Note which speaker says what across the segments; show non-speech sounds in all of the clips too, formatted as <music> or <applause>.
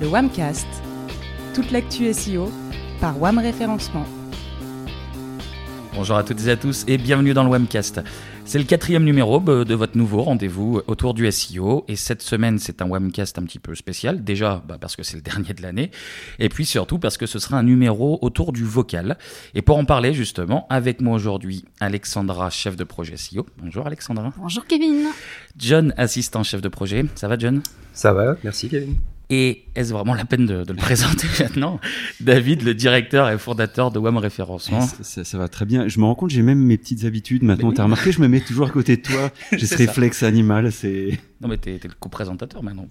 Speaker 1: le Wamcast. Toute l'actu SEO par Wam Référencement.
Speaker 2: Bonjour à toutes et à tous et bienvenue dans le Wamcast. C'est le quatrième numéro de votre nouveau rendez-vous autour du SEO. Et cette semaine, c'est un webcast un petit peu spécial. Déjà, bah, parce que c'est le <laughs> dernier de l'année. Et puis surtout parce que ce sera un numéro autour du vocal. Et pour en parler justement, avec moi aujourd'hui, Alexandra, chef de projet SEO. Bonjour Alexandra.
Speaker 3: Bonjour Kevin.
Speaker 2: John, assistant chef de projet. Ça va John?
Speaker 4: Ça va, merci Kevin.
Speaker 2: Et est-ce vraiment la peine de, le <laughs> présenter maintenant David, le directeur et fondateur de WAM Référencement.
Speaker 4: Ça, va très bien. Je me rends compte, j'ai même mes petites habitudes maintenant. T'as remarqué, je me mets toujours à côté de toi. <laughs> J'ai ce réflexe animal, c'est...
Speaker 2: Non mais t'es, le co-présentateur maintenant.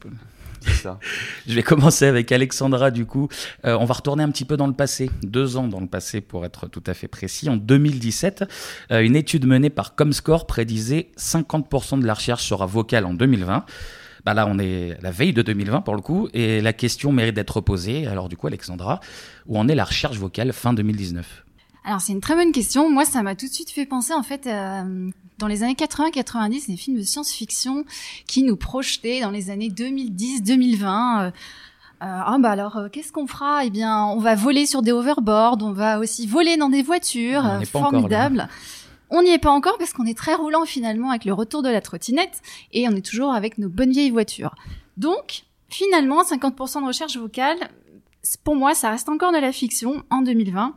Speaker 4: C'est ça. <laughs>
Speaker 2: je vais commencer avec Alexandra du coup. Euh, on va retourner un petit peu dans le passé, deux ans dans le passé pour être tout à fait précis. En 2017, euh, une étude menée par Comscore prédisait 50% de la recherche sera vocale en 2020. Bah là, on est la veille de 2020 pour le coup, et la question mérite d'être posée. Alors du coup, Alexandra, où en est la recherche vocale fin 2019
Speaker 3: alors c'est une très bonne question. Moi, ça m'a tout de suite fait penser en fait euh, dans les années 80-90 des films de science-fiction qui nous projetaient dans les années 2010-2020. Euh, euh, ah bah alors euh, qu'est-ce qu'on fera? Eh bien, on va voler sur des overboards, on va aussi voler dans des voitures, formidable. On n'y est pas encore parce qu'on est très roulant finalement avec le retour de la trottinette et on est toujours avec nos bonnes vieilles voitures. Donc, finalement, 50% de recherche vocale, pour moi, ça reste encore de la fiction en 2020.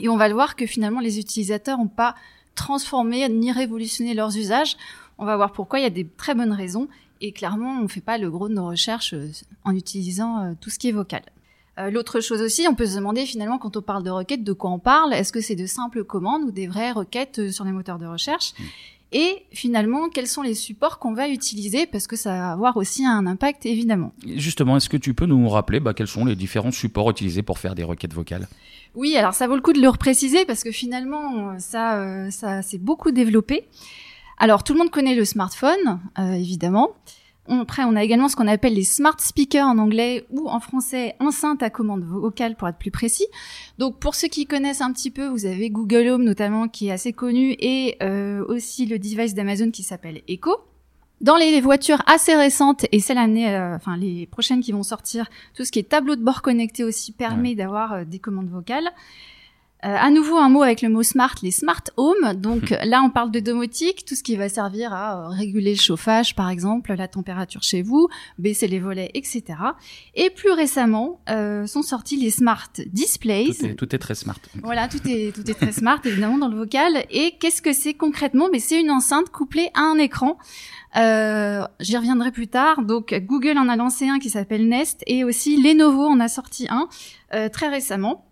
Speaker 3: Et on va le voir que finalement, les utilisateurs n'ont pas transformé ni révolutionné leurs usages. On va voir pourquoi, il y a des très bonnes raisons. Et clairement, on ne fait pas le gros de nos recherches euh, en utilisant euh, tout ce qui est vocal. Euh, l'autre chose aussi, on peut se demander finalement quand on parle de requêtes, de quoi on parle. Est-ce que c'est de simples commandes ou des vraies requêtes euh, sur les moteurs de recherche mm. et finalement, quels sont les supports qu'on va utiliser parce que ça va avoir aussi un impact évidemment.
Speaker 2: Justement, est-ce que tu peux nous rappeler bah, quels sont les différents supports utilisés pour faire des requêtes vocales?
Speaker 3: Oui, alors ça vaut le coup de le repréciser parce que finalement, ça, euh, ça s'est beaucoup développé. Alors tout le monde connaît le smartphone, évidemment. Après, on a également ce qu'on appelle les smart speakers en anglais ou en français enceinte à commande vocale pour être plus précis. Donc pour ceux qui connaissent un petit peu, vous avez Google Home notamment qui est assez connu et euh, aussi le device d'Amazon qui s'appelle Echo. Dans les voitures assez récentes et celles années, euh, enfin les prochaines qui vont sortir, tout ce qui est tableau de bord connecté aussi permet d'avoir euh, des commandes vocales. Euh, à nouveau, un mot avec le mot smart, les smart home. Donc <laughs> là, on parle de domotique, tout ce qui va servir à euh, réguler le chauffage, par exemple, la température chez vous, baisser les volets, etc. Et plus récemment, euh, sont sortis les smart displays.
Speaker 2: Tout est, très smart.
Speaker 3: Voilà, tout est tout est très smart <laughs> évidemment dans le vocal. Et qu'est-ce que c'est concrètement? Mais c'est une enceinte couplée à un écran. Euh, J'y reviendrai plus tard. Donc Google en a lancé un qui s'appelle Nest et aussi Lenovo en a sorti un euh, très récemment.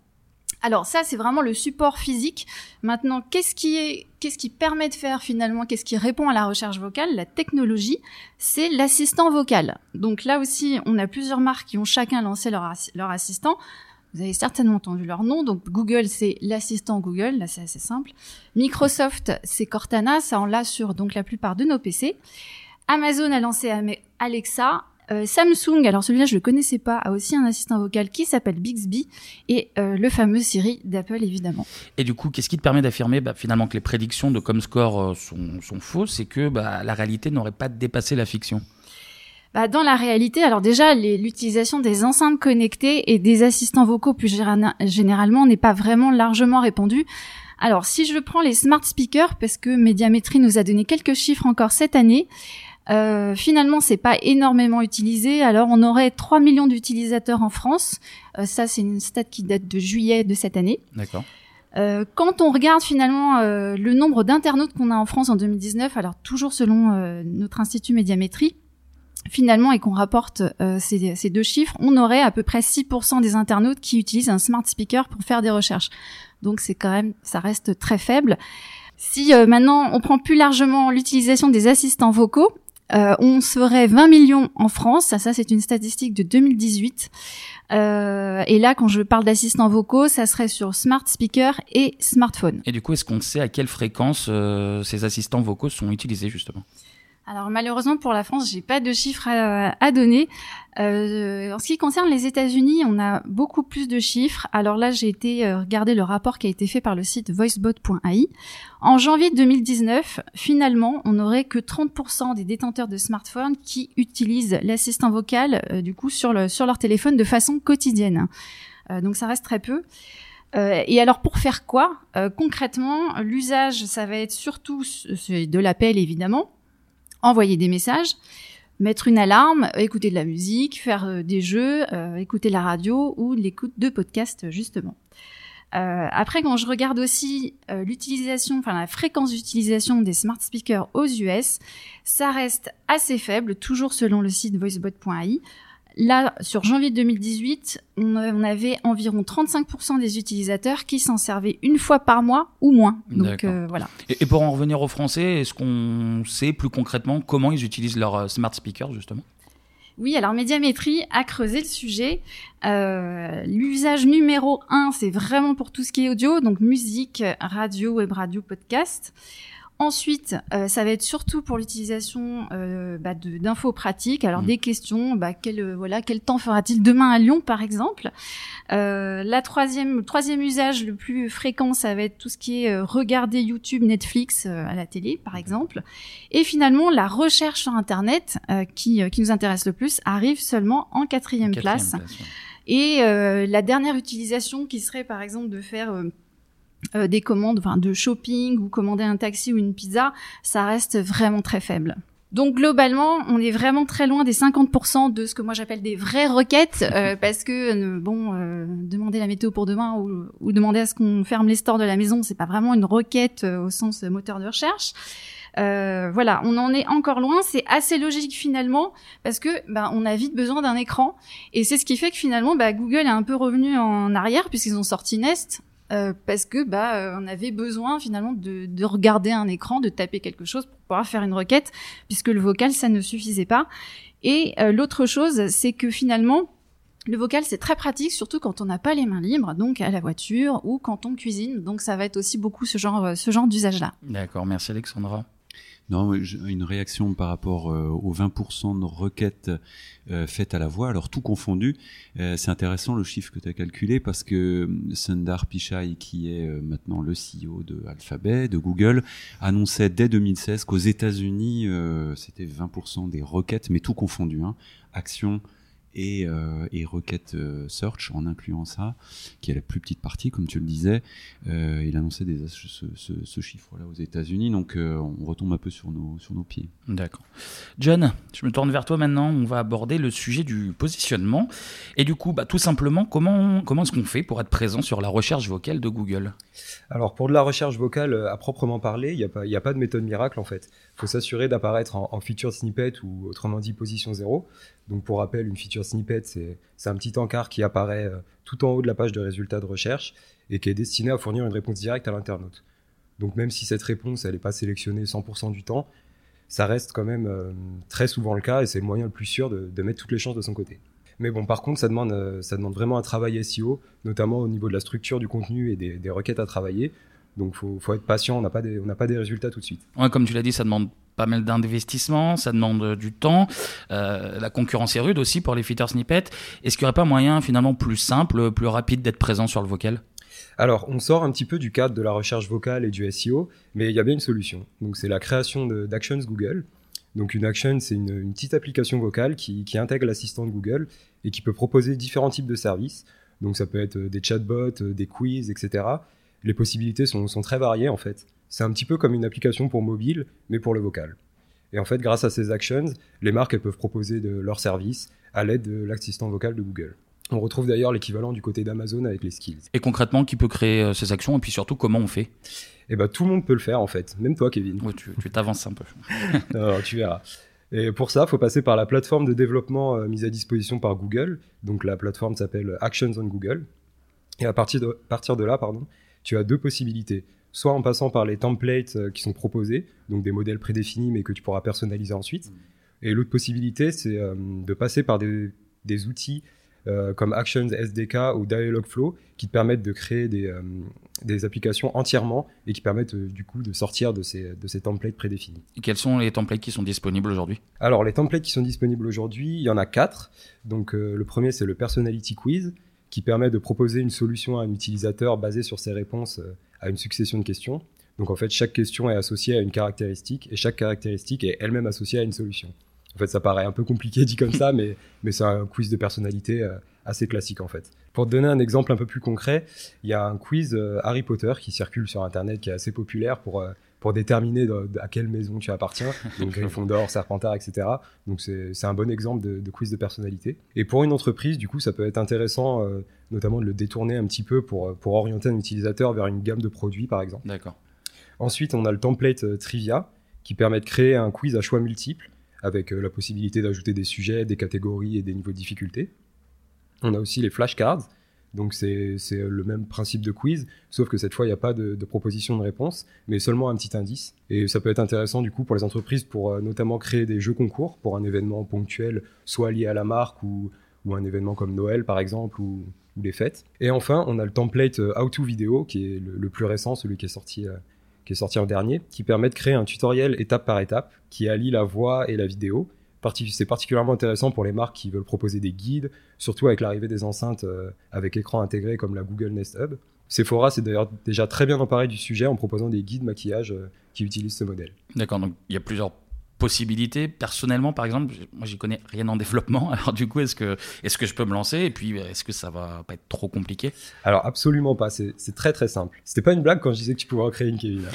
Speaker 3: Alors ça, c'est vraiment le support physique. Maintenant, qu'est-ce qui est, qu'est-ce qui permet de faire finalement, qu'est-ce qui répond à la recherche vocale, la technologie, c'est l'assistant vocal. Donc là aussi, on a plusieurs marques qui ont chacun lancé leur, assistant. Vous avez certainement entendu leur nom. Donc Google, c'est l'assistant Google. Là, c'est assez simple. Microsoft, c'est Cortana. Ça, on l'a sur donc la plupart de nos PC. Amazon a lancé Alexa. Euh, Samsung, alors celui-là je le connaissais pas, a aussi un assistant vocal qui s'appelle Bixby et euh, le fameux Siri d'Apple évidemment.
Speaker 2: Et du coup, qu'est-ce qui te permet d'affirmer bah, finalement que les prédictions de Comscore euh, sont, sont fausses et que bah, la réalité n'aurait pas dépassé la fiction?
Speaker 3: Bah, dans la réalité, alors déjà, l'utilisation des enceintes connectées et des assistants vocaux plus généralement n'est pas vraiment largement répandue. Alors, si je prends les smart speakers, parce que Médiamétrie nous a donné quelques chiffres encore cette année, euh, finalement, c'est pas énormément utilisé. Alors, on aurait 3 millions d'utilisateurs en France. Euh, ça, c'est une stat qui date de juillet de cette année.
Speaker 2: D'accord.
Speaker 3: Euh, quand on regarde finalement euh, le nombre d'internautes qu'on a en France en 2019, alors toujours selon euh, notre institut Médiamétrie, finalement, et qu'on rapporte ces, ces, deux chiffres, on aurait à peu près 6% des internautes qui utilisent un smart speaker pour faire des recherches. Donc c'est quand même, ça reste très faible. Si maintenant on prend plus largement l'utilisation des assistants vocaux, euh, on serait 20 millions en France, ça, c'est une statistique de 2018. Euh, et là, quand je parle d'assistants vocaux, ça serait sur smart speaker et smartphone.
Speaker 2: Et du coup, est-ce qu'on sait à quelle fréquence euh, ces assistants vocaux sont utilisés justement?
Speaker 3: Alors malheureusement pour la France, j'ai pas de chiffres à, donner. Euh, en ce qui concerne les États-Unis, on a beaucoup plus de chiffres. Alors là, j'ai été euh, regarder le rapport qui a été fait par le site voicebot.ai. En janvier 2019, finalement, on n'aurait que 30% des détenteurs de smartphones qui utilisent l'assistant vocal euh, du coup sur, le, sur leur téléphone de façon quotidienne. Euh, donc ça reste très peu. Et alors pour faire quoi? Concrètement, l'usage, ça va être surtout de l'appel évidemment, envoyer des messages, mettre une alarme, écouter de la musique, faire euh, des jeux, euh, écouter la radio ou l'écoute de podcasts justement. Euh, après, quand je regarde aussi l'utilisation, enfin la fréquence d'utilisation des smart speakers aux US, ça reste assez faible, toujours selon le site voicebot.ai. Là, sur janvier 2018, on avait environ 35% des utilisateurs qui s'en servaient une fois par mois ou moins. Donc euh, voilà.
Speaker 2: Et, pour en revenir aux Français, est-ce qu'on sait plus concrètement comment ils utilisent leur euh, smart speaker justement?
Speaker 3: Oui, alors Médiamétrie a creusé le sujet. Euh, L'usage numéro un, c'est vraiment pour tout ce qui est audio, donc musique, radio, web radio, podcast. Ensuite, euh, ça va être surtout pour l'utilisation euh, bah, d'infos pratiques. Alors mmh. des questions, bah, quel euh, voilà, quel temps fera-t-il demain à Lyon, par exemple? Euh, la troisième, le troisième usage le plus fréquent, ça va être tout ce qui est regarder YouTube, Netflix à la télé, par exemple. Et finalement, la recherche sur Internet, qui, qui nous intéresse le plus, arrive seulement en quatrième, place. Et la dernière utilisation, qui serait par exemple de faire euh, des commandes enfin, de shopping ou commander un taxi ou une pizza, ça reste vraiment très faible. Donc globalement, on est vraiment très loin des 50% de ce que moi j'appelle des vraies requêtes, euh, <laughs> parce que euh, bon, demander la météo pour demain ou, ou demander à ce qu'on ferme les stores de la maison, c'est pas vraiment une requête au sens moteur de recherche. voilà, on en est encore loin. C'est assez logique finalement parce que bah, on a vite besoin d'un écran et c'est ce qui fait que finalement bah, Google est un peu revenu en arrière puisqu'ils ont sorti Nest euh, parce que bah euh, on avait besoin finalement de, de, regarder un écran, de taper quelque chose pour pouvoir faire une requête, puisque le vocal ça ne suffisait pas. Et euh, l'autre chose, c'est que finalement le vocal c'est très pratique, surtout quand on n'a pas les mains libres, donc à la voiture ou quand on cuisine. Donc ça va être aussi beaucoup ce genre ce genre d'usage là.
Speaker 2: D'accord, merci Alexandra.
Speaker 4: Non, une réaction par rapport euh, aux 20% de requêtes euh, faites à la voix. Alors tout confondu, euh, c'est intéressant le chiffre que tu as calculé parce que Sundar Pichai, qui est maintenant le CEO de Alphabet, de Google, annonçait dès 2016 qu'aux États-Unis, c'était 20% des requêtes, mais tout confondu, hein, et, euh, et requête euh, search en incluant ça, qui est la plus petite partie, comme tu le disais. Euh, il annonçait des, ce, ce, ce chiffre-là aux États-Unis, donc euh, on retombe un peu sur nos, sur nos pieds.
Speaker 2: D'accord. John, je me tourne vers toi maintenant. On va aborder le sujet du positionnement. Et du coup, bah, tout simplement, comment, comment est-ce qu'on fait pour être présent sur la recherche vocale de Google?
Speaker 5: Alors, pour de la recherche vocale à proprement parler, il n'y a, pas, a pas de méthode miracle en fait. Faut s'assurer d'apparaître en, feature snippet ou autrement dit position zéro. Donc pour rappel, une feature snippet, c'est un petit encart qui apparaît euh, tout en haut de la page de résultats de recherche et qui est destiné à fournir une réponse directe à l'internaute. Donc même si cette réponse, n'est pas sélectionnée 100% du temps, ça reste quand même euh, très souvent le cas et c'est le moyen le plus sûr de, mettre toutes les chances de son côté. Mais bon, par contre, ça demande, euh, ça demande vraiment un travail SEO, notamment au niveau de la structure du contenu et des, requêtes à travailler. Donc, faut, faut être patient. On n'a pas des, on pas des résultats tout de suite.
Speaker 2: Ouais, comme tu l'as dit, ça demande pas mal d'investissements, ça demande du temps. Euh, la concurrence est rude aussi pour les feature snippets. Est-ce qu'il n'y aurait pas moyen finalement plus simple, plus rapide d'être présent sur le vocal?
Speaker 5: Alors, on sort un petit peu du cadre de la recherche vocale et du SEO, mais il y a bien une solution. Donc, c'est la création d'Actions Google. Donc, une Action, c'est une, petite application vocale qui, intègre l'assistant de Google et qui peut proposer différents types de services. Donc, ça peut être des chatbots, des quiz, etc. Les possibilités sont, sont très variées en fait. C'est un petit peu comme une application pour mobile, mais pour le vocal. Et en fait, grâce à ces actions, les marques elles peuvent proposer de leurs services à l'aide de l'assistant vocal de Google. On retrouve d'ailleurs l'équivalent du côté d'Amazon avec les skills.
Speaker 2: Et concrètement, qui peut créer euh, ces actions et puis surtout comment on fait?
Speaker 5: Eh ben tout le monde peut le faire en fait, même toi Kevin.
Speaker 2: tu t'avances un peu. <laughs>
Speaker 5: Alors, tu verras. Et pour ça, il faut passer par la plateforme de développement euh, mise à disposition par Google. Donc la plateforme s'appelle Actions on Google. Et à partir de, partir de là, pardon, tu as deux possibilités soit en passant par les templates euh, qui sont proposés, donc des modèles prédéfinis mais que tu pourras personnaliser ensuite. Et l'autre possibilité, c'est euh, de passer par des, outils euh, comme Actions SDK ou Dialogflow qui te permettent de créer des, des applications entièrement et qui permettent du coup de sortir de ces, de ces templates prédéfinis.
Speaker 2: Et quels sont les templates qui sont disponibles aujourd'hui?
Speaker 5: Alors les templates qui sont disponibles aujourd'hui, il y en a quatre. Donc le premier c'est le Personality Quiz qui permet de proposer une solution à un utilisateur basée sur ses réponses à une succession de questions. Donc en fait, chaque question est associée à une caractéristique et chaque caractéristique est elle-même associée à une solution. En fait, ça paraît un peu compliqué dit comme ça, <laughs> mais, mais c'est un quiz de personnalité euh, assez classique en fait. Pour te donner un exemple un peu plus concret, il y a un quiz euh, Harry Potter qui circule sur Internet qui est assez populaire pour, euh, pour déterminer à quelle maison tu appartiens, <laughs> donc Gryffondor, Serpentard, etc. Donc c'est un bon exemple de, de, quiz de personnalité. Et pour une entreprise, du coup, ça peut être intéressant notamment de le détourner un petit peu pour, pour orienter un utilisateur vers une gamme de produits par exemple.
Speaker 2: D'accord.
Speaker 5: Ensuite, on a le template euh, Trivia qui permet de créer un quiz à choix multiples avec euh, la possibilité d'ajouter des sujets, des catégories et des niveaux de difficulté. On a aussi les flashcards. Donc c'est le même principe de quiz, sauf que cette fois, il n'y a pas de, proposition de réponse, mais seulement un petit indice. Et ça peut être intéressant du coup pour les entreprises pour euh, notamment créer des jeux concours pour un événement ponctuel, soit lié à la marque ou, un événement comme Noël par exemple, ou, les fêtes. Et enfin, on a le template How to Video, qui est le, plus récent, celui qui est sorti qui est sorti en dernier, qui permet de créer un tutoriel étape par étape qui allie la voix et la vidéo. C'est particulièrement intéressant pour les marques qui veulent proposer des guides, surtout avec l'arrivée des enceintes euh, avec écran intégré comme la Google Nest Hub. Sephora s'est d'ailleurs déjà très bien emparé du sujet en proposant des guides maquillage euh, qui utilisent ce modèle.
Speaker 2: D'accord, donc il y a plusieurs possibilités. Personnellement, par exemple, moi, j'y connais rien en <laughs> développement. Alors, du coup, est-ce que, est-ce que je peux me lancer Et puis, est-ce que ça va pas être trop compliqué?
Speaker 5: Alors, absolument pas. C'est, très, très simple. C'était pas une blague quand je disais que tu pouvais recréer une Kevin.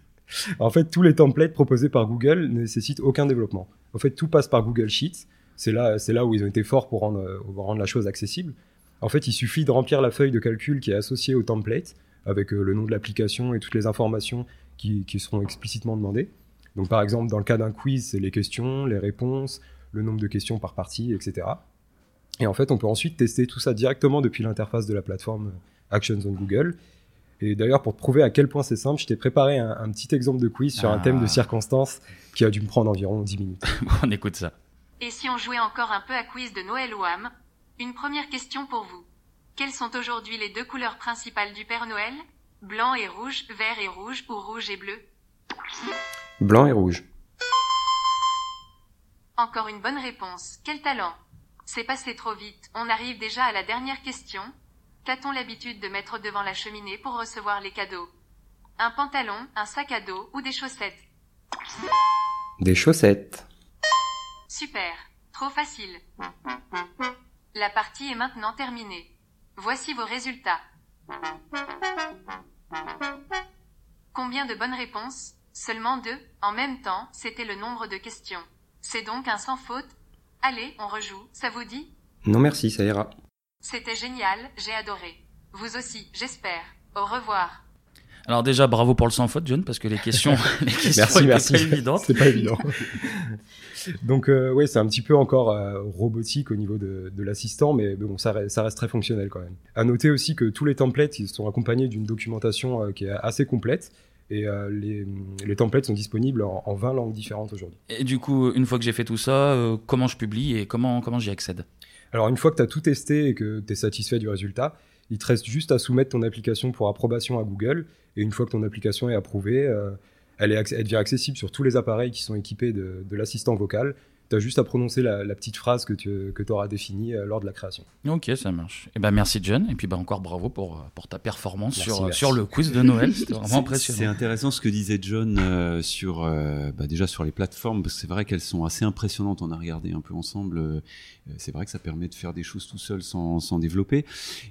Speaker 5: <laughs> en fait, tous les templates proposés par Google ne nécessitent aucun développement. En fait, tout passe par Google Sheets. C'est là, c'est là où ils ont été forts pour rendre, rendre la chose accessible. En fait, il suffit de remplir la feuille de calcul qui est associée au template avec euh, le nom de l'application et toutes les informations qui, qui seront explicitement demandées. Donc par exemple, dans le cas d'un quiz, c'est les questions, les réponses, le nombre de questions par partie, etc. Et en fait, on peut ensuite tester tout ça directement depuis l'interface de la plateforme Actions on Google. Et d'ailleurs, pour te prouver à quel point c'est simple, je t'ai préparé un, petit exemple de quiz sur un thème de ah. circonstance qui a dû me prendre environ 10 minutes. <laughs>
Speaker 2: on écoute ça.
Speaker 6: Et si on jouait encore un peu à quiz de Noël Wam Une première question pour vous. Quelles sont aujourd'hui les deux couleurs principales du Père Noël? Blanc et rouge, vert et rouge ou rouge et bleu?
Speaker 5: Blanc et rouge.
Speaker 6: Encore une bonne réponse. Quel talent? C'est passé trop vite. On arrive déjà à la dernière question. Qu'a-t-on l'habitude de mettre devant la cheminée pour recevoir les cadeaux Un pantalon, un sac à dos ou des chaussettes
Speaker 5: Des chaussettes.
Speaker 6: Super. Trop facile. La partie est maintenant terminée. Voici vos résultats. Combien de bonnes réponses? Seulement deux, en même temps, c'était le nombre de questions. C'est donc un sans faute. Allez, on rejoue, ça vous dit?
Speaker 5: Non merci, ça ira.
Speaker 6: C'était génial, j'ai adoré. Vous aussi, j'espère. Au revoir.
Speaker 2: Alors déjà, bravo pour le sans faute, John, parce que les questions, <laughs> les questions
Speaker 5: merci, merci.
Speaker 2: pas évidentes.
Speaker 5: C'est pas évident. Donc euh, oui, c'est un petit peu encore euh, robotique au niveau de, l'assistant, mais bon, ça, reste, ça reste très fonctionnel quand même. À noter aussi que tous les templates ils sont accompagnés d'une documentation euh, qui est assez complète et euh, les, les, templates sont disponibles en, 20 langues différentes aujourd'hui.
Speaker 2: Et du coup, une fois que j'ai fait tout ça, euh, comment je publie et comment, comment j'y accède?
Speaker 5: Alors, une fois que tu as tout testé et que tu es satisfait du résultat, il te reste juste à soumettre ton application pour approbation à Google. Et une fois que ton application est approuvée, euh, elle, est, devient accessible sur tous les appareils qui sont équipés de l'assistant vocal tu as juste à prononcer la, petite phrase que tu que auras définie euh, lors de la création.
Speaker 2: Ok, ça marche. Et eh ben merci John, et puis bah, encore bravo pour, euh, pour ta performance sur, sur le quiz de Noël. <laughs> C'était vraiment impressionnant.
Speaker 4: C'est intéressant ce que disait John euh, sur, bah, déjà sur les plateformes, parce que c'est vrai qu'elles sont assez impressionnantes. On a regardé un peu ensemble. c'est vrai que ça permet de faire des choses tout seul sans, sans développer.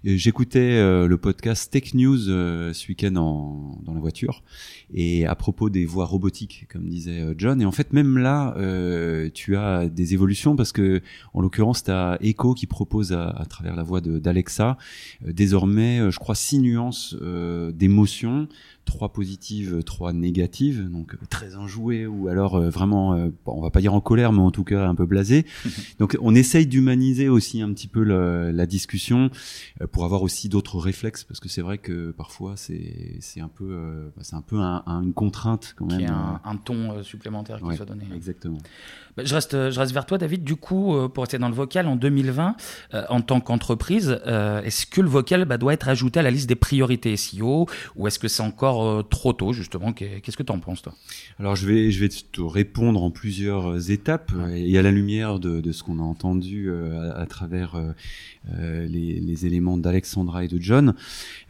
Speaker 4: J'écoutais le podcast Tech News ce week-end dans la voiture, et à propos des voix robotiques, comme disait John, et en fait même là, tu as des évolutions parce que en l'occurrence tu as Echo qui propose à, travers la voix d'Alexa euh, désormais euh, je crois six nuances euh, d'émotions trois positives, trois négatives, donc très enjouées ou alors vraiment, bon, on va pas dire en colère, mais en tout cas un peu blasé. <laughs> donc on essaye d'humaniser aussi un petit peu la discussion pour avoir aussi d'autres réflexes, parce que c'est vrai que parfois c'est c'est un peu bah, c'est un peu une contrainte quand même.
Speaker 2: Qui un, un ton supplémentaire qui soit donné.
Speaker 4: Exactement.
Speaker 2: Bah, je reste je reste vers toi, David. Du coup, pour rester dans le vocal, en 2020, en tant qu'entreprise, est-ce que le vocal bah, doit être ajouté à la liste des priorités SEO ou est-ce que c'est encore euh, trop tôt justement Qu'est-ce que tu en penses toi?
Speaker 4: Alors je vais, je vais te répondre en plusieurs euh, étapes et à la lumière de, de ce qu'on a entendu euh, à, travers les, les, éléments d'Alexandra et de John.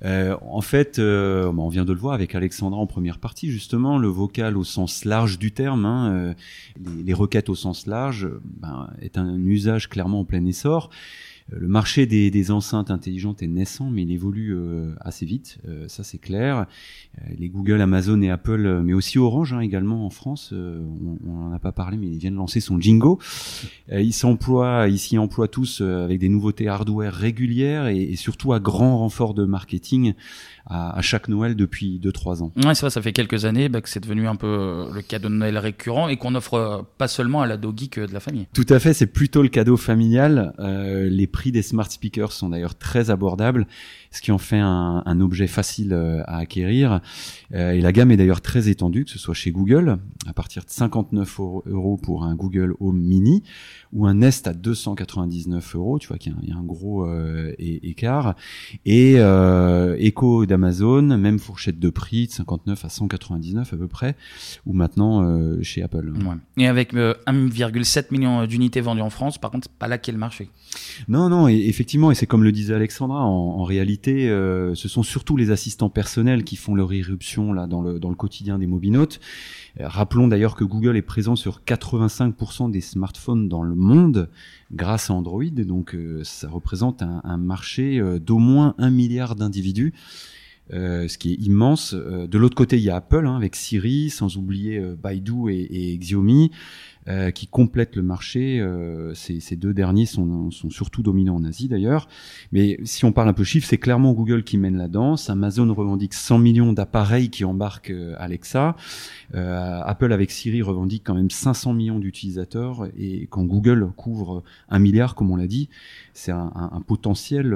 Speaker 4: en fait, on vient de le voir avec Alexandra en première partie justement, le vocal au sens large du terme, hein, les, les, requêtes au sens large, ben, est un usage clairement en plein essor. Euh, le marché des, enceintes intelligentes est naissant, mais il évolue euh, assez vite, euh, ça c'est clair. les Google, Amazon et Apple, mais aussi Orange hein, également en France, on n'en a pas parlé, mais ils viennent lancer son Jingo. ils s'emploient, ils s'y emploient tous avec des nouveautés hardware régulières et, et surtout à grand renfort de marketing à, à chaque Noël depuis 2-3 ans.
Speaker 2: Ouais, c'est vrai, ça fait quelques années bah, que c'est devenu un peu euh, le cadeau de Noël récurrent et qu'on offre euh, pas seulement à la doggy que de la famille.
Speaker 4: Tout à fait, c'est plutôt le cadeau familial. Euh, les prix des smart speakers sont d'ailleurs très abordables ce qui en fait un, un objet facile euh, à acquérir. Euh, et la gamme est d'ailleurs très étendue, que ce soit chez Google, à partir de 59 euros pour un Google Home Mini, ou un Nest à 299 euros, tu vois qu'il y, a un gros euh, écart. Et euh, Echo d'Amazon, même fourchette de prix, de 59 à 199 à peu près, ou maintenant euh, chez Apple.
Speaker 2: Ouais. Et avec 1,7 million d'unités vendues en France, par contre, c'est pas là qu'est le marché.
Speaker 4: Non, non, et effectivement, et c'est comme le disait Alexandra, en, en réalité, euh, ce sont surtout les assistants personnels qui font leur irruption là dans le, dans le quotidien des mobinautes. Euh, rappelons d'ailleurs que Google est présent sur 85% des smartphones dans le monde grâce à Android, donc euh, ça représente un, marché d'au moins un milliard d'individus. Ce qui est immense. de l'autre côté, il y a Apple hein, avec Siri, sans oublier Baidu et, et Xiaomi. Euh, qui complètent le marché. Euh, ces, ces, deux derniers sont, sont, surtout dominants en Asie d'ailleurs. Mais si on parle un peu chiffres, c'est clairement Google qui mène la danse. Amazon revendique 100 millions d'appareils qui embarquent euh, Alexa. Apple avec Siri revendique quand même 500 millions d'utilisateurs. Et quand Google couvre un milliard, comme on l'a dit, c'est un, un, potentiel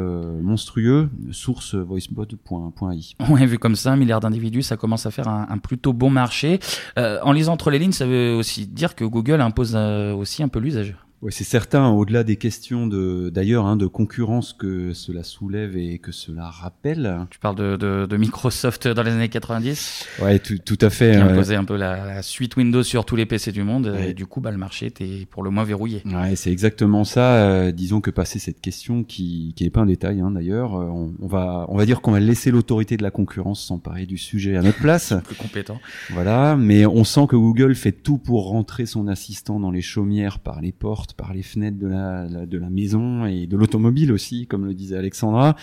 Speaker 4: monstrueux. Source voicebot.ai.
Speaker 2: A vu comme ça, un milliard d'individus, ça commence à faire un, un plutôt bon marché. en lisant entre les lignes, ça veut aussi dire que Google impose euh, aussi un peu l'usage.
Speaker 4: Oui, c'est certain, au-delà des questions de, d'ailleurs, hein, de concurrence que cela soulève et que cela rappelle.
Speaker 2: Tu parles de, de, de Microsoft dans les années 90
Speaker 4: Ouais, tout, tout à fait.
Speaker 2: Qui imposait un peu la, suite Windows sur tous les PC du monde. Et du coup, bah, le marché était pour le moins verrouillé.
Speaker 4: Ouais, c'est exactement ça. Euh, disons que passer cette question, qui, qui n'est pas un détail hein, d'ailleurs, euh, on, on, va, on va dire qu'on va laisser l'autorité de la concurrence s'emparer du sujet à notre place. <laughs>
Speaker 2: plus compétent.
Speaker 4: Voilà, mais on sent que Google fait tout pour rentrer son assistant dans les chaumières par les portes par les fenêtres de la, de la maison et de l'automobile aussi, comme le disait Alexandra,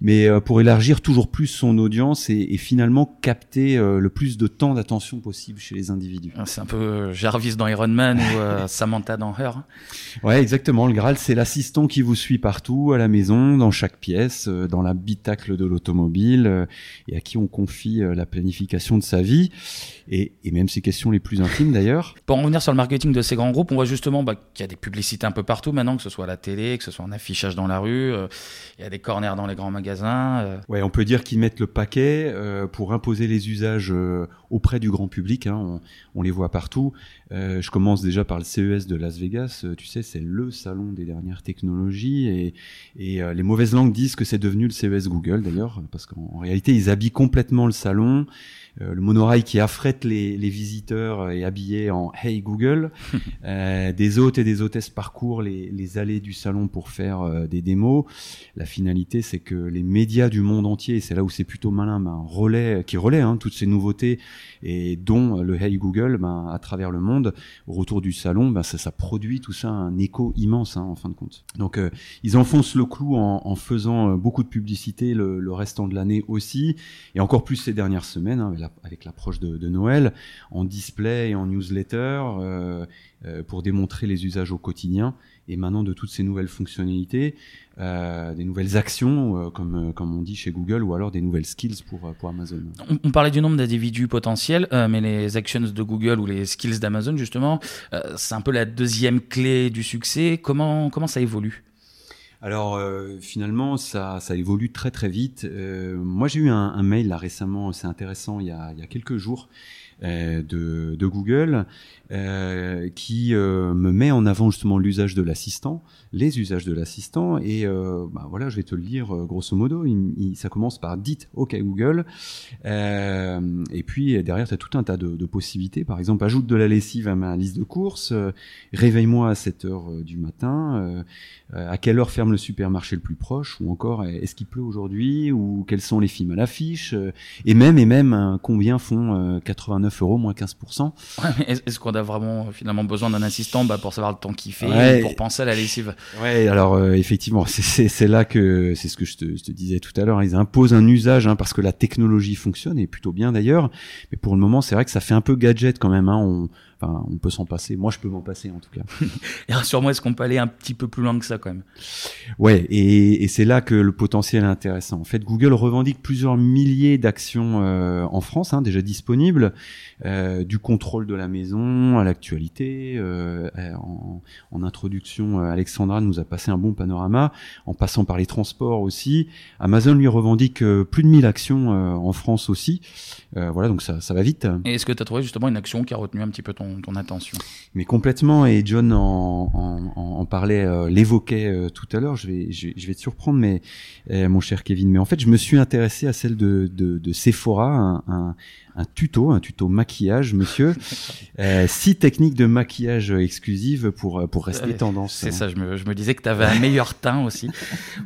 Speaker 4: mais euh, pour élargir toujours plus son audience et, et finalement capter euh, le plus de temps d'attention possible chez les individus.
Speaker 2: Ah, c'est un peu euh, Jarvis dans Iron Man ou <laughs> Samantha dans Her.
Speaker 4: Ouais, exactement. Le Graal, c'est l'assistant qui vous suit partout, à la maison, dans chaque pièce, dans l'habitacle de l'automobile, et à qui on confie la planification de sa vie et, et, même ses questions les plus intimes d'ailleurs.
Speaker 2: Pour en revenir sur le marketing de ces grands groupes, on voit justement bah, qu'il y a des publicités un peu partout maintenant, que ce soit à la télé, que ce soit en affichage dans la rue, euh, il y a des corners dans les grands magasins. Euh.
Speaker 4: Ouais, on peut dire qu'ils mettent le paquet euh, pour imposer les usages auprès du grand public. Hein, on, on, les voit partout. Je commence déjà par le CES de Las Vegas. tu sais, c'est le salon des dernières technologies et, et les mauvaises langues disent que c'est devenu le CES Google d'ailleurs, parce qu'en réalité, ils habillent complètement le salon. Euh, le monorail qui affrète les, les, visiteurs est habillé en Hey Google. <laughs> euh, des hôtes et des hôtesses parcourent les, allées du salon pour faire euh, des démos. La finalité, c'est que les médias du monde entier, c'est là où c'est plutôt malin, ben, relais, qui relaient hein, toutes ces nouveautés et dont le Hey Google, ben, à travers le monde, au retour du salon, ben, ça, produit tout ça un écho immense hein, en fin de compte. Donc euh, ils enfoncent le clou en, faisant euh, beaucoup de publicité le, restant de l'année aussi, et encore plus ces dernières semaines. Hein, avec l'approche de, Noël, en display et en newsletter, pour démontrer les usages au quotidien et maintenant de toutes ces nouvelles fonctionnalités, euh, des nouvelles actions, euh, comme, euh, comme on dit chez Google, ou alors des nouvelles skills pour, pour Amazon.
Speaker 2: On, on parlait du nombre d'individus potentiels, mais les actions de Google ou les skills d'Amazon, justement, c'est un peu la deuxième clé du succès. Comment, comment ça évolue?
Speaker 4: Alors finalement, ça, ça évolue très très vite. moi, j'ai eu un, un, mail là récemment, c'est intéressant, il y a, il y a quelques jours, de, de, Google euh, qui euh, me met en avant justement l'usage de l'assistant, les usages de l'assistant. Et euh, bah, voilà, je vais te le lire grosso modo. Il, ça commence par dites OK Google. et puis derrière, tu as tout un tas de, de, possibilités. Par exemple, ajoute de la lessive à ma liste de courses. Réveille-moi à 7 heures du matin. à quelle heure ferme le supermarché le plus proche Ou encore, est-ce qu'il pleut aujourd'hui Ou quels sont les films à l'affiche Et même, et même, hein, combien font 89 euros moins 15%
Speaker 2: ouais, Est-ce qu'on a vraiment finalement besoin d'un assistant bah, pour savoir le temps qu'il fait, pour penser à la lessive?
Speaker 4: Ouais, alors euh, effectivement, <laughs> c'est là que c'est ce que je te, je te, disais tout à l'heure. Ils imposent un usage hein, parce que la technologie fonctionne et plutôt bien d'ailleurs. Mais pour le moment, c'est vrai que ça fait un peu gadget quand même. Hein. On, Enfin, on peut s'en passer. Moi, je peux m'en passer en tout cas. <laughs>
Speaker 2: et rassure-moi, est-ce qu'on peut aller un petit peu plus loin que ça quand même?
Speaker 4: Ouais, et, et c'est là que le potentiel est intéressant. En fait, Google revendique plusieurs milliers d'actions euh, en France, hein, déjà disponibles, euh, du contrôle de la maison à l'actualité. Euh, en, en, introduction, euh, Alexandra nous a passé un bon panorama, en passant par les transports aussi. Amazon lui revendique euh, plus de 1000 actions en France aussi. voilà, donc ça, ça va vite.
Speaker 2: Et est-ce que tu as trouvé justement une action qui a retenu un petit peu ton attention.
Speaker 4: Mais complètement, et John en, parlait, euh, l'évoquait euh, tout à l'heure, je vais, je, vais te surprendre, mais euh, mon cher Kevin, mais en fait, je me suis intéressé à celle de, Sephora, un tuto, un tuto maquillage, monsieur. <laughs> euh, six techniques de maquillage exclusives pour, pour rester tendance.
Speaker 2: C'est ça, je me, je me disais que tu avais un meilleur teint aussi.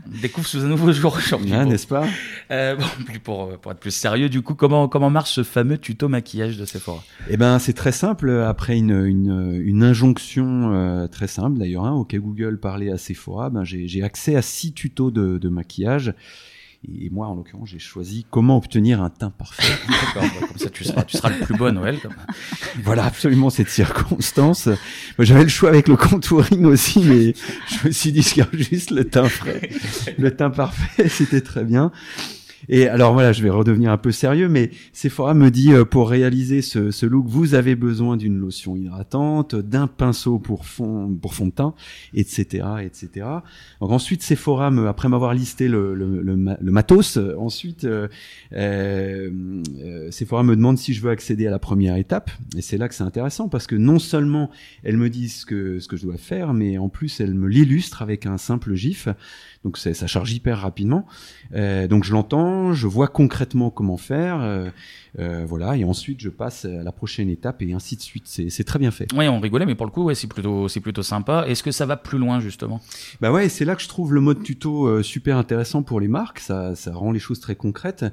Speaker 2: On découvre sous un nouveau jour aujourd'hui.
Speaker 4: Ah, n'est-ce pas?
Speaker 2: Euh, bon, pour, pour être plus sérieux, du coup, comment, comment marche ce fameux tuto maquillage de Sephora?
Speaker 4: Eh ben, c'est très simple. Après une, une, une injonction euh, très simple, d'ailleurs, hein, OK Google parlait à Sephora, ben, j'ai accès à six tutos de, de maquillage. Et moi, en l'occurrence, j'ai choisi comment obtenir un teint parfait. <laughs>
Speaker 2: Bah, comme ça, tu seras, tu seras le plus beau à Noël.
Speaker 4: Voilà, absolument cette circonstance. J'avais le choix avec le contouring aussi, mais je me suis dit, juste le teint frais. <laughs> Le teint parfait, c'était très bien. Et alors voilà, je vais redevenir un peu sérieux, mais Sephora me dit euh, pour réaliser ce, ce, look, vous avez besoin d'une lotion hydratante, d'un pinceau pour fond pour fond de teint, etc., etc. Donc ensuite Sephora, me, après m'avoir listé le, le, le, le, matos, ensuite euh, euh, Sephora me demande si je veux accéder à la première étape, et c'est là que c'est intéressant parce que non seulement elle me dit ce que ce que je dois faire, mais en plus elle me l'illustre avec un simple gif. Donc ça charge hyper rapidement. Euh, donc je l'entends, je vois concrètement comment faire, euh, euh, voilà, et ensuite je passe à la prochaine étape et ainsi de suite. C'est très bien fait.
Speaker 2: Oui, on rigolait, mais pour le coup, ouais, c'est plutôt c'est plutôt sympa. Est-ce que ça va plus loin justement?
Speaker 4: Bah ouais, c'est là que je trouve le mode tuto euh, super intéressant pour les marques. Ça ça rend les choses très concrètes.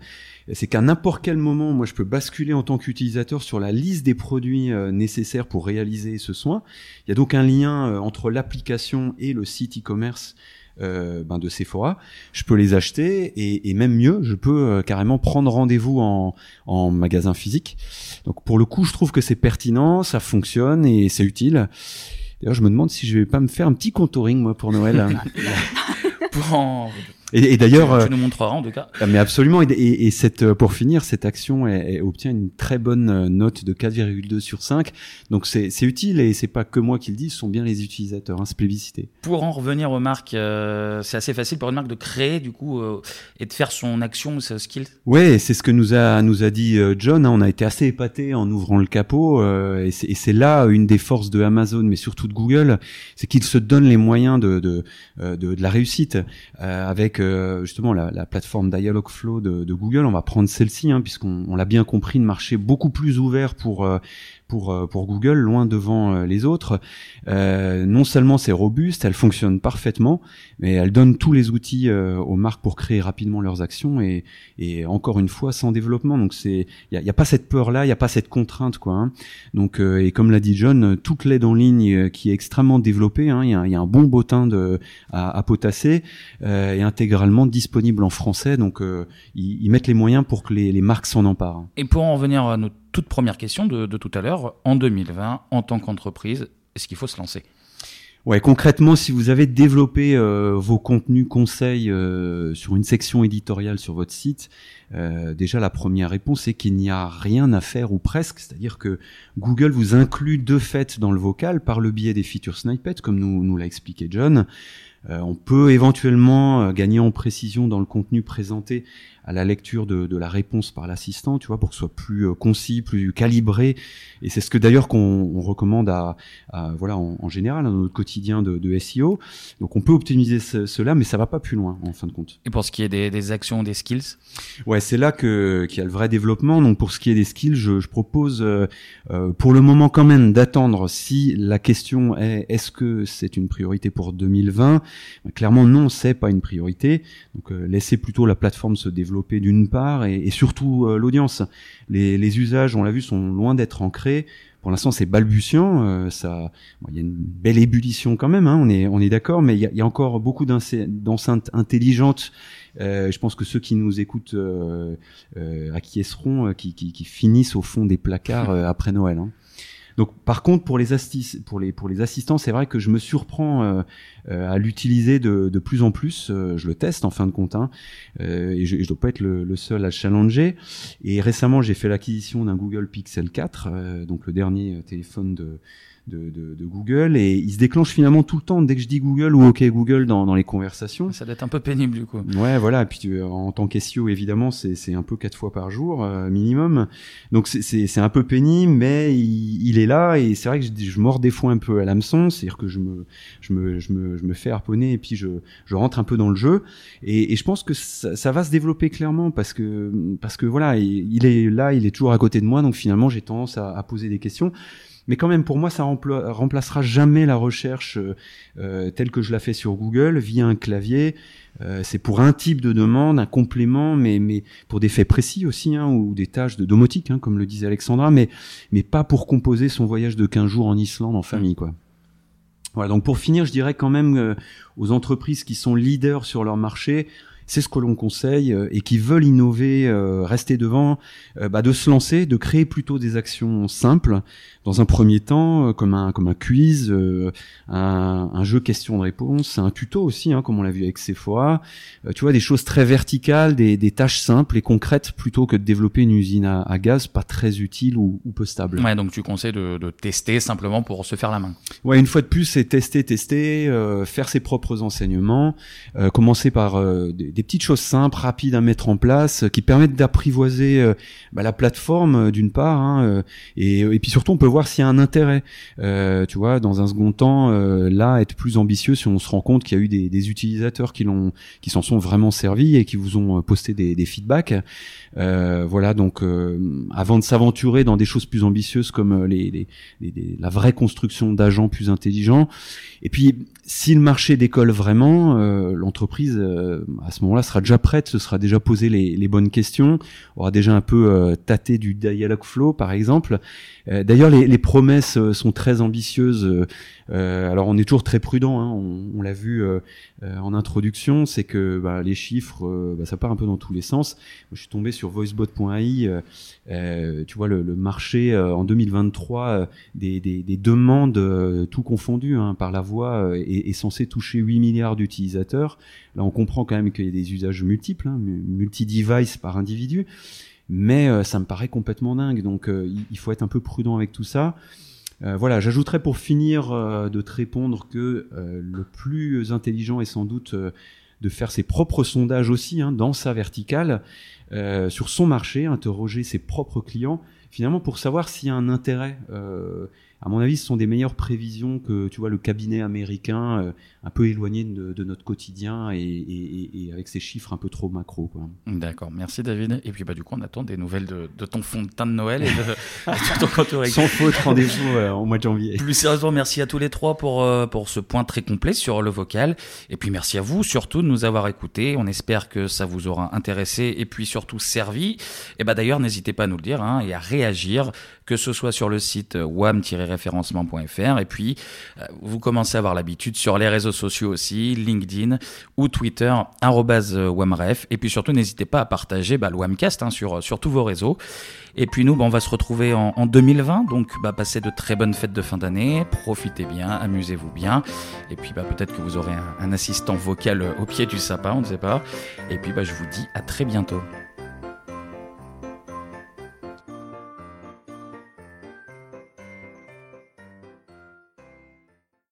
Speaker 4: C'est qu'à n'importe quel moment, moi, je peux basculer en tant qu'utilisateur sur la liste des produits nécessaires pour réaliser ce soin. Il y a donc un lien entre l'application et le site e-commerce euh, ben de Sephora, je peux les acheter et, et même mieux, je peux euh, carrément prendre rendez-vous en, en magasin physique. Donc pour le coup, je trouve que c'est pertinent, ça fonctionne et c'est utile. D'ailleurs, je me demande si je vais pas me faire un petit contouring moi pour Noël. <laughs>
Speaker 2: pour en
Speaker 4: et, et d'ailleurs,
Speaker 2: tu, euh, nous montreras en tout cas.
Speaker 4: Ah, mais absolument. Et, et, cette, euh, pour finir, cette action elle, obtient une très bonne euh, note de 4,2 sur 5. Donc c'est utile et c'est pas que moi qui le dis, ce sont bien les utilisateurs. Hein, c'est plébiscité.
Speaker 2: Pour en revenir aux marques, euh, c'est assez facile pour une marque de créer du coup euh, et de faire son action ou ses skills.
Speaker 4: Ouais, c'est ce que nous a nous a dit John. Hein. On a été assez épaté en ouvrant le capot et c'est là une des forces de Amazon, mais surtout de Google, c'est qu'ils se donnent les moyens de de, de, de la réussite avec justement la, la plateforme Dialogflow de, de, Google, on va prendre celle-ci, hein, puisqu'on l'a bien compris, une marché beaucoup plus ouvert pour euh, pour, euh, pour Google, loin devant euh, les autres. Euh, non seulement c'est robuste, elle fonctionne parfaitement, mais elle donne tous les outils aux marques pour créer rapidement leurs actions et, et encore une fois sans développement. Donc c'est il y a, pas cette peur là, il y a pas cette contrainte quoi. Hein. Donc et comme l'a dit John, toute l'aide en ligne qui est extrêmement développée, hein, il, y a, y, a, un bon bottin de à, à potasser et intégralement disponible en français. Donc ils, ils, mettent les moyens pour que les, les marques s'en emparent.
Speaker 2: Et pour en revenir à notre toute première question de, tout à l'heure, en 2020, en tant qu'entreprise, est-ce qu'il faut se lancer?
Speaker 4: Ouais, concrètement, si vous avez développé euh, vos contenus conseils euh, sur une section éditoriale sur votre site, euh, déjà la première réponse est qu'il n'y a rien à faire ou presque, c'est-à-dire que Google vous inclut de fait dans le vocal par le biais des features snippets, comme nous, nous l'a expliqué John. on peut éventuellement gagner en précision dans le contenu présenté à la lecture de, de la réponse par l'assistant, tu vois, pour que ce soit plus euh, concis, plus calibré. Et c'est ce que d'ailleurs qu'on on recommande à, à voilà en, en, général dans notre quotidien de, de SEO. Donc on peut optimiser ce, cela, mais ça va pas plus loin en fin de compte.
Speaker 2: Et pour ce qui est des, des actions, des skills?
Speaker 4: Ouais, c'est là que qu'il y a le vrai développement. Donc pour ce qui est des skills, je, je propose euh, euh, pour le moment quand même d'attendre si la question est est-ce que c'est une priorité pour 2020 Clairement non, c'est pas une priorité. Donc euh, laissez plutôt la plateforme se développer d'une part et, surtout euh, l'audience. Les, usages, on l'a vu, sont loin d'être ancrés. Pour l'instant, c'est balbutiant. Euh, ça, il y a une belle ébullition quand même. Hein, on est, on est d'accord, mais il y a, encore beaucoup d'enceintes intelligentes. Euh, je pense que ceux qui nous écoutent acquiesceront, qui, qui, finissent au fond des placards après Noël. Hein. Donc, par contre, pour les, assistants, c'est vrai que je me surprends euh, euh, à l'utiliser de, de, plus en plus. Euh, je le teste en fin de compte, hein, et je ne dois pas être le, le, seul à challenger. Et récemment, j'ai fait l'acquisition d'un Google Pixel 4, donc le dernier téléphone de de, de, de, Google et il se déclenche finalement tout le temps dès que je dis Google ou OK Google dans, dans les conversations.
Speaker 2: Ça doit être un peu pénible du coup.
Speaker 4: Ouais, voilà. Et puis en tant qu'SEO, évidemment, c'est un peu quatre fois par jour euh, minimum. Donc c'est un peu pénible, mais il, il est là et c'est vrai que je, je mords des fois un peu à l'hameçon, c'est-à-dire que je me, je me, je me, je me fais harponner et puis je, je rentre un peu dans le jeu. Et, et je pense que ça, ça, va se développer clairement parce que parce que voilà, il, il est là, il est toujours à côté de moi, donc finalement j'ai tendance à, à poser des questions mais quand même pour moi ça remplacera jamais la recherche euh, euh, telle que je la fais sur Google via un clavier. Euh, c'est pour un type de demande, un complément, mais, mais pour des faits précis aussi, hein, ou des tâches de domotique, hein, comme le disait Alexandra, mais, mais pas pour composer son voyage de 15 jours en Islande en famille. quoi. Voilà, donc pour finir, je dirais quand même aux entreprises qui sont leaders sur leur marché, c'est ce que l'on conseille euh, et qui veulent innover, euh, rester devant, euh, bah, de se lancer, de créer plutôt des actions simples dans un premier temps, comme un comme un quiz, un, un, jeu question-réponse, un tuto aussi, hein, comme on l'a vu avec Sephora. tu vois des choses très verticales, des, des, tâches simples et concrètes plutôt que de développer une usine à, gaz pas très utile ou, ou, peu stable.
Speaker 2: Ouais, donc tu conseilles de, de, tester simplement pour se faire la main.
Speaker 4: Ouais, une fois de plus, c'est tester, tester, faire ses propres enseignements, commencer par des des petites choses simples, rapides à mettre en place, qui permettent d'apprivoiser euh, bah, la plateforme euh, d'une part, hein, euh, et, et, puis surtout on peut voir s'il y a un intérêt. tu vois, dans un second temps, là, être plus ambitieux si on se rend compte qu'il y a eu des, des utilisateurs qui l'ont, qui s'en sont vraiment servis et qui vous ont posté des, des feedbacks. voilà, donc avant de s'aventurer dans des choses plus ambitieuses comme les, les, la vraie construction d'agents plus intelligents, et puis si le marché décolle vraiment, l'entreprise à ce moment-là sera déjà prête, se sera déjà posé les, les bonnes questions, aura déjà un peu euh, tâté du dialogue flow par exemple. Euh, d'ailleurs, les, les, promesses euh, sont très ambitieuses. alors on est toujours très prudent, hein, on, on l'a vu en introduction, c'est que bah, les chiffres, bah, ça part un peu dans tous les sens. je suis tombé sur voicebot.ai, tu vois le, le marché en 2023 des, des, des, demandes tout confondu hein, par la voix est, est censé toucher 8 milliards d'utilisateurs. Là, on comprend quand même qu'il y a des usages multiples, hein, multi-device par individu, mais euh, ça me paraît complètement dingue. Donc, euh, il faut être un peu prudent avec tout ça. Euh, voilà, j'ajouterais pour finir de te répondre que le plus intelligent est sans doute de faire ses propres sondages aussi hein, dans sa verticale sur son marché, interroger ses propres clients, finalement pour savoir s'il y a un intérêt à mon avis, ce sont des meilleures prévisions que tu vois le cabinet américain euh, un peu éloigné de, notre quotidien et, avec ses chiffres un peu trop macro.
Speaker 2: D'accord, merci David. Et puis bah du coup, on attend des nouvelles de, ton fond de teint de Noël et de, <laughs>
Speaker 4: ton Sans faute, rendez-vous euh, au mois de janvier.
Speaker 2: Plus sérieusement, merci à tous les trois pour euh, pour ce point très complet sur le vocal. Et puis merci à vous surtout de nous avoir écoutés. On espère que ça vous aura intéressé et puis surtout servi. Et bah d'ailleurs, n'hésitez pas à nous le dire hein, et à réagir, que ce soit sur le site wam wam-référencement.fr. Et puis, euh, vous commencez à avoir l'habitude sur les réseaux sociaux aussi, LinkedIn ou Twitter, wamref. Et puis surtout, n'hésitez pas à partager bah, le Wamcast hein, sur, sur tous vos réseaux. Et puis nous, bah, on va se retrouver en, 2020, donc bah, passez de très bonnes fêtes de fin d'année, profitez bien, amusez-vous bien, et puis peut-être que vous aurez un, assistant vocal au pied du sapin, on ne sait pas. Et puis je vous dis à très bientôt.